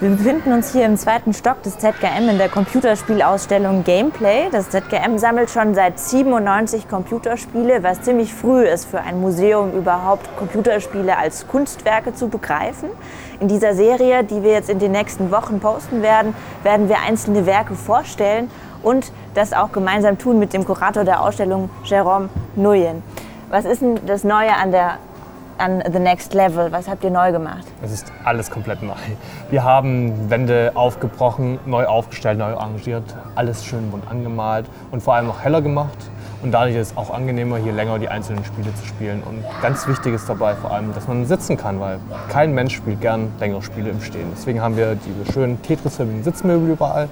Wir befinden uns hier im zweiten Stock des ZKM in der Computerspielausstellung Gameplay. Das ZKM sammelt schon seit 97 Computerspiele, was ziemlich früh ist für ein Museum überhaupt Computerspiele als Kunstwerke zu begreifen. In dieser Serie, die wir jetzt in den nächsten Wochen posten werden, werden wir einzelne Werke vorstellen und das auch gemeinsam tun mit dem Kurator der Ausstellung, Jérôme Nuyen. Was ist denn das Neue an der an The Next Level? Was habt ihr neu gemacht? Es ist alles komplett neu. Wir haben Wände aufgebrochen, neu aufgestellt, neu arrangiert, alles schön bunt angemalt und vor allem auch heller gemacht. Und dadurch ist es auch angenehmer, hier länger die einzelnen Spiele zu spielen. Und ganz wichtig ist dabei vor allem, dass man sitzen kann, weil kein Mensch spielt gern längere Spiele im Stehen. Deswegen haben wir diese schönen Tetris-förmigen Sitzmöbel überall.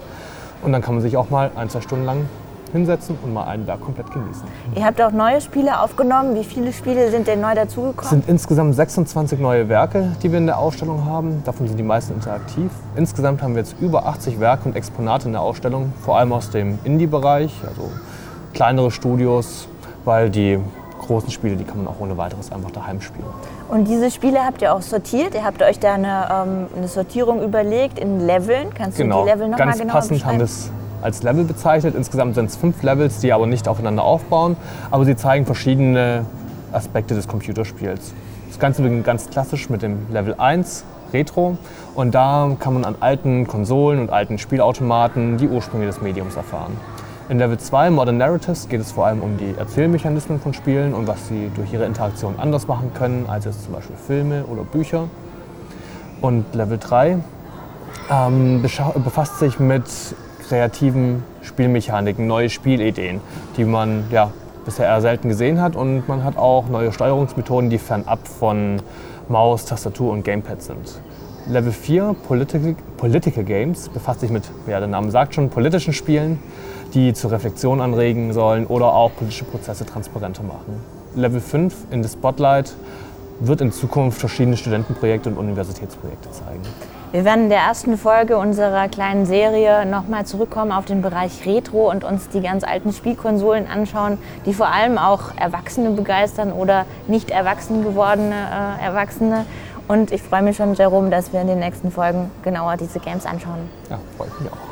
Und dann kann man sich auch mal ein, zwei Stunden lang hinsetzen und mal einen Berg komplett genießen. Ihr habt auch neue Spiele aufgenommen. Wie viele Spiele sind denn neu dazugekommen? Es sind insgesamt 26 neue Werke, die wir in der Ausstellung haben. Davon sind die meisten interaktiv. Insgesamt haben wir jetzt über 80 Werke und Exponate in der Ausstellung, vor allem aus dem Indie-Bereich, also kleinere Studios, weil die großen Spiele, die kann man auch ohne weiteres einfach daheim spielen. Und diese Spiele habt ihr auch sortiert. Ihr habt euch da eine, ähm, eine Sortierung überlegt in Leveln. Kannst genau. du die Level nochmal Ganz genau passend haben wir es als Level bezeichnet. Insgesamt sind es fünf Levels, die aber nicht aufeinander aufbauen, aber sie zeigen verschiedene Aspekte des Computerspiels. Das Ganze beginnt ganz klassisch mit dem Level 1, Retro. Und da kann man an alten Konsolen und alten Spielautomaten die Ursprünge des Mediums erfahren. In Level 2, Modern Narratives, geht es vor allem um die Erzählmechanismen von Spielen und was sie durch ihre Interaktion anders machen können als jetzt zum Beispiel Filme oder Bücher. Und Level 3 ähm, befasst sich mit kreativen Spielmechaniken, neue Spielideen, die man ja, bisher eher selten gesehen hat. Und man hat auch neue Steuerungsmethoden, die fernab von Maus, Tastatur und Gamepad sind. Level 4, Political, Political Games, befasst sich mit, ja, der Name sagt schon, politischen Spielen, die zur Reflexion anregen sollen oder auch politische Prozesse transparenter machen. Level 5, in the Spotlight, wird in Zukunft verschiedene Studentenprojekte und Universitätsprojekte zeigen. Wir werden in der ersten Folge unserer kleinen Serie nochmal zurückkommen auf den Bereich Retro und uns die ganz alten Spielkonsolen anschauen, die vor allem auch Erwachsene begeistern oder nicht erwachsen gewordene äh, Erwachsene. Und ich freue mich schon, Jerome, dass wir in den nächsten Folgen genauer diese Games anschauen. Ja, freut mich auch.